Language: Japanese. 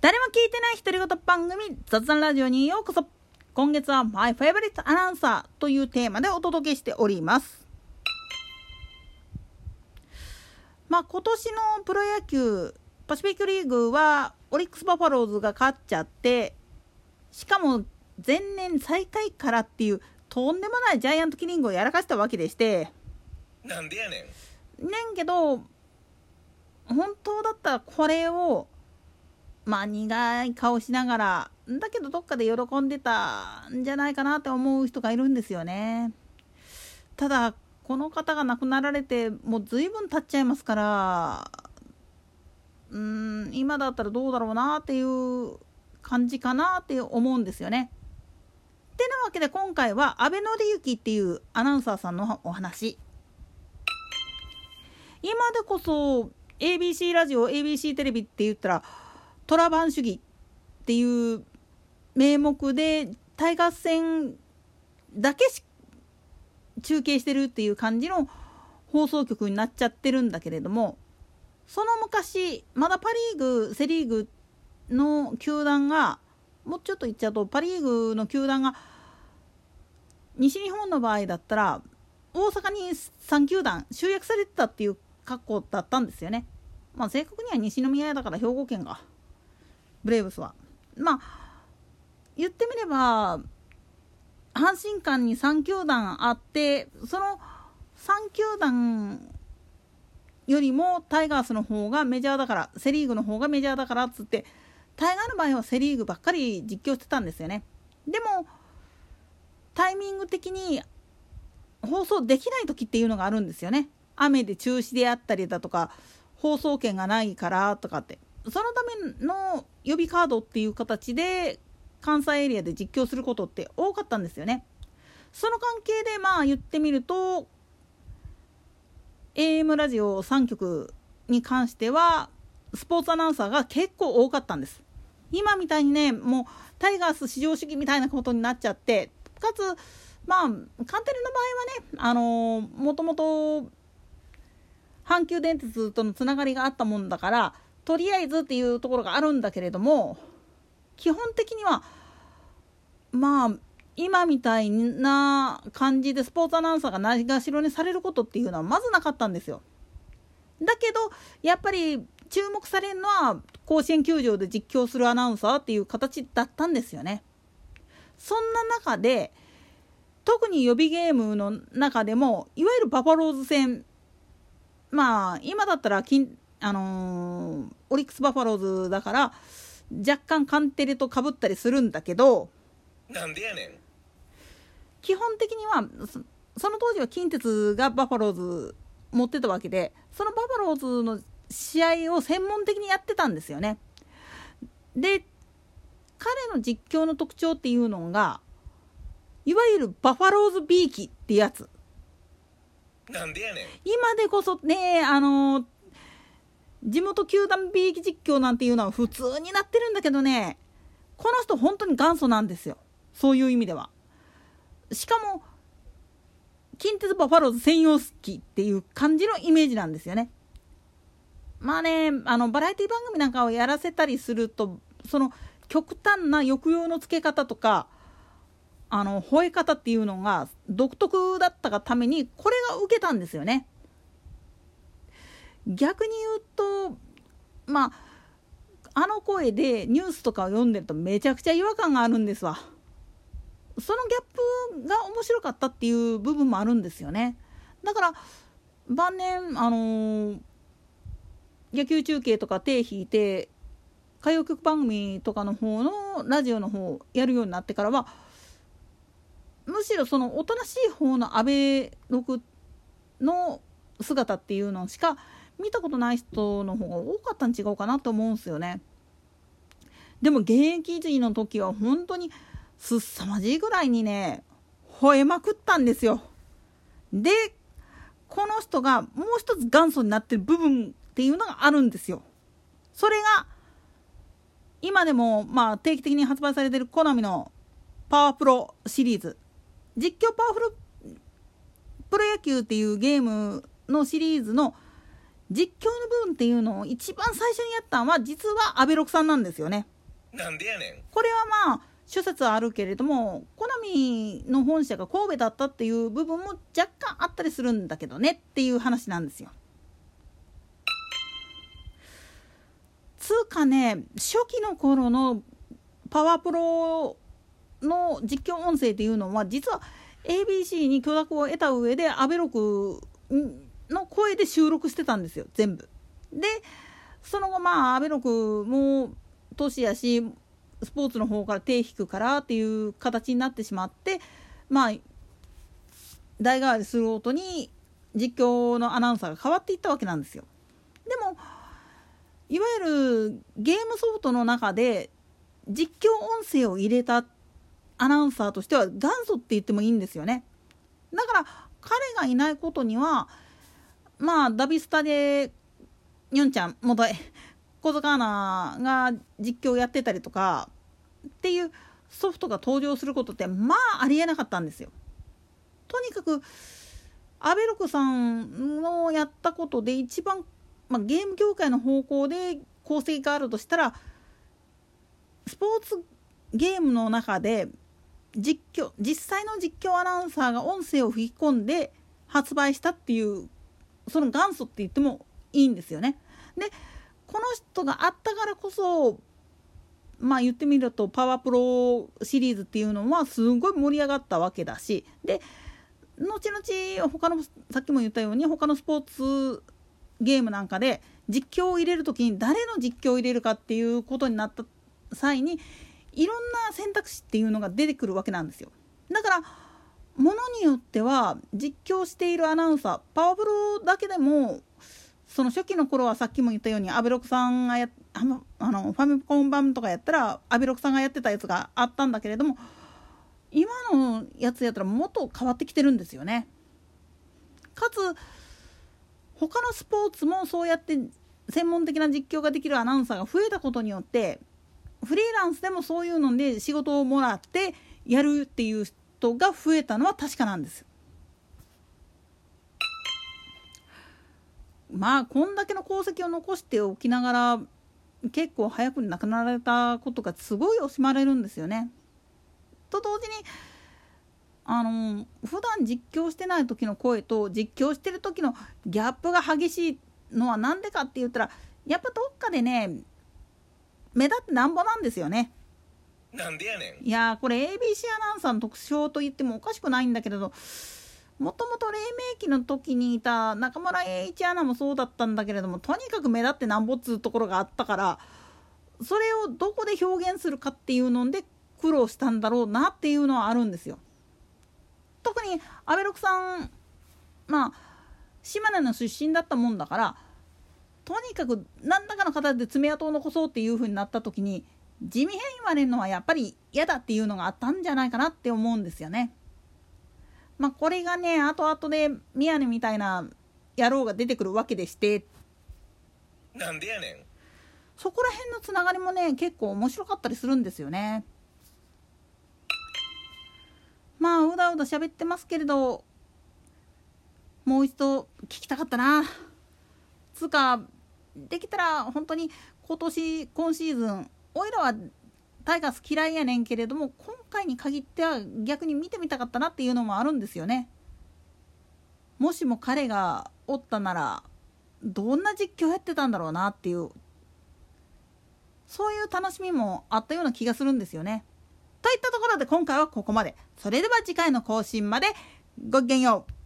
誰も聞いてない独り言番組雑談ラジオにようこそ。今月は My Favorite Announcer というテーマでお届けしております。まあ今年のプロ野球パシフィックリーグはオリックス・バファローズが勝っちゃってしかも前年最下位からっていうとんでもないジャイアントキリングをやらかしたわけでして。なんでやねん。ねんけど本当だったらこれをまあ苦い顔しながらだけどどっかで喜んでたんじゃないかなって思う人がいるんですよね。ただこの方が亡くなられてもう随分経っちゃいますからうーん今だったらどうだろうなっていう感じかなって思うんですよね。てなわけで今回は阿部紀之っていうアナウンサーさんのお話。今でこそ ABC ラジオ ABC テレビって言ったら虎番主義っていう名目でタイガース戦だけ中継してるっていう感じの放送局になっちゃってるんだけれどもその昔まだパ・リーグセ・リーグの球団がもうちょっと言っちゃうとパ・リーグの球団が西日本の場合だったら大阪に3球団集約されてたっていう格好だったんですよね。まあ正確には西宮だから兵庫県がブレーブスは。まあ言ってみれば阪神間に3球団あってその3球団よりもタイガースの方がメジャーだからセ・リーグの方がメジャーだからっつってタイガーの場合はセ・リーグばっかり実況してたんですよね。でもタイミング的に放送できない時っていうのがあるんですよね。雨で中止であったりだとか放送権がないからとかってそのための予備カードっていう形で関西エリアで実況することって多かったんですよね。その関係でまあ言ってみると AM ラジオ3局に関してはスポーツアナウンサーが結構多かったんです。今みたいにねもうタイガース至上主義みたいなことになっちゃってかつまあカンテレの場合はねあのもともと阪急電鉄とのつながりがあったもんだからとりあえずっていうところがあるんだけれども基本的にはまあ今みたいな感じでスポーツアナウンサーがないがしろにされることっていうのはまずなかったんですよ。だけどやっぱり注目されるのは甲子園球場で実況するアナウンサーっていう形だったんですよね。そんな中で特に予備ゲームの中でもいわゆるバファローズ戦まあ今だったら金あのー、オリックス・バファローズだから若干カンテレとかぶったりするんだけどなんでやねん基本的にはその当時は近鉄がバファローズ持ってたわけでそのバファローズの試合を専門的にやってたんですよね。で彼の実況の特徴っていうのがいわゆるバファローズビーキってやつ。なんでやねん今でこそねあの地元球団 B 実況なんていうのは普通になってるんだけどね。この人本当に元祖なんですよ。そういう意味では。しかも近鉄バファローズ専用機っていう感じのイメージなんですよね。まあねあのバラエティ番組なんかをやらせたりするとその極端な抑揚のつけ方とかあの吠え方っていうのが独特だったがためにこれが受けたんですよね。逆に言うとまああの声でニュースとかを読んでるとめちゃくちゃ違和感があるんですわ。そのギャップが面白かったっていう部分もあるんですよね。だから晩年あのー、野球中継とか手引いて歌謡曲番組とかの方のラジオの方をやるようになってからはむしろそのおとなしい方の安倍六の姿っていうのしか見たことない人の方が多かったん違うかなと思うんですよね。でも現役時の時は本当にすさまじいぐらいにね吠えまくったんですよ。でこの人がもう一つ元祖になってる部分っていうのがあるんですよ。それが今でもまあ定期的に発売されてるコナミのパワープロシリーズ実況パワフルプロ野球っていうゲームのシリーズの実況の部分っていうのを一番最初にやったのは実はアベロクさんなんですよね。なんでやねんこれはまあ諸説あるけれどもコナミの本社が神戸だったっていう部分も若干あったりするんだけどねっていう話なんですよ。つうかね初期の頃のパワープロの実況音声っていうのは実は ABC に許諾を得た上でアベロクの声で収録してたんですよ全部。でその後まあアベロクも年やしスポーツの方から手引くからっていう形になってしまってまあ代替わりするごとに実況のアナウンサーが変わっていったわけなんですよ。でもいわゆるゲームソフトの中で実況音声を入れたアナウンサーとしては元祖って言ってもいいんですよね。だから彼がいないことにはまあダビスタでにょんちゃん元小塚アナが実況やってたりとかっていうソフトが登場することってまあありえなかったんですよ。とにかくアベロクさんのやったことで一番、まあ、ゲーム業界の方向で功績があるとしたらスポーツゲームの中で実況実際の実況アナウンサーが音声を吹き込んで発売したっていうその元祖って言ってもいいんですよね。でこの人があったからこそまあ言ってみるとパワープロシリーズっていうのはすごい盛り上がったわけだしで後々他のさっきも言ったように他のスポーツゲームなんかで実況を入れる時に誰の実況を入れるかっていうことになった際にいろんな選択肢っていうのが出てくるわけなんですよ。だからものによっては実況しているアナウンサーパワープロだけでもその初期の頃はさっきも言ったようにアベロクさんがやあのファミコン版とかやったらアベロクさんがやってたやつがあったんだけれども今のやつやったらもっと変わってきてるんですよね。かつ他のスポーツもそうやって専門的な実況ができるアナウンサーが増えたことによってフリーランスでもそういうので仕事をもらってやるっていう人が増えたのは確かなんです。まあこんだけの功績を残しておきながら結構早く亡くなられたことがすごい惜しまれるんですよね。と同時にあの普段実況してない時の声と実況してる時のギャップが激しいのは何でかって言ったらやっぱどっかでね目立ってなんぼなんですよね。なんでやねんいやこれ ABC アナウンサーの特徴と言ってもおかしくないんだけれどもともと黎明期の時にいた中村栄一アナもそうだったんだけれどもとにかく目立ってなんぼっつうところがあったからそれをどこで表現するかっていうので苦労したんだろうなっていうのはあるんですよ。特に阿部六さんまあ島根の出身だったもんだからとにかく何らかの形で爪痕を残そうっていう風になった時に地味変言われるのはやっぱり嫌だっていうのがあったんじゃないかなって思うんですよね。まあ、これがね後々で宮根みたいな野郎が出てくるわけでして。なんでやねん。そこら辺のつながりもね結構面白かったりするんですよね。まあうだうだ喋ってますけれどもう一度聞きたかったな。つうかできたら本当に今年今シーズンおいらはタイガース嫌いやねんけれども今回に限っては逆に見てみたかったなっていうのもあるんですよね。もしも彼がおったならどんな実況やってたんだろうなっていうそういう楽しみもあったような気がするんですよね。といったところで今回はここまで。それでは次回の更新までごきげんよう。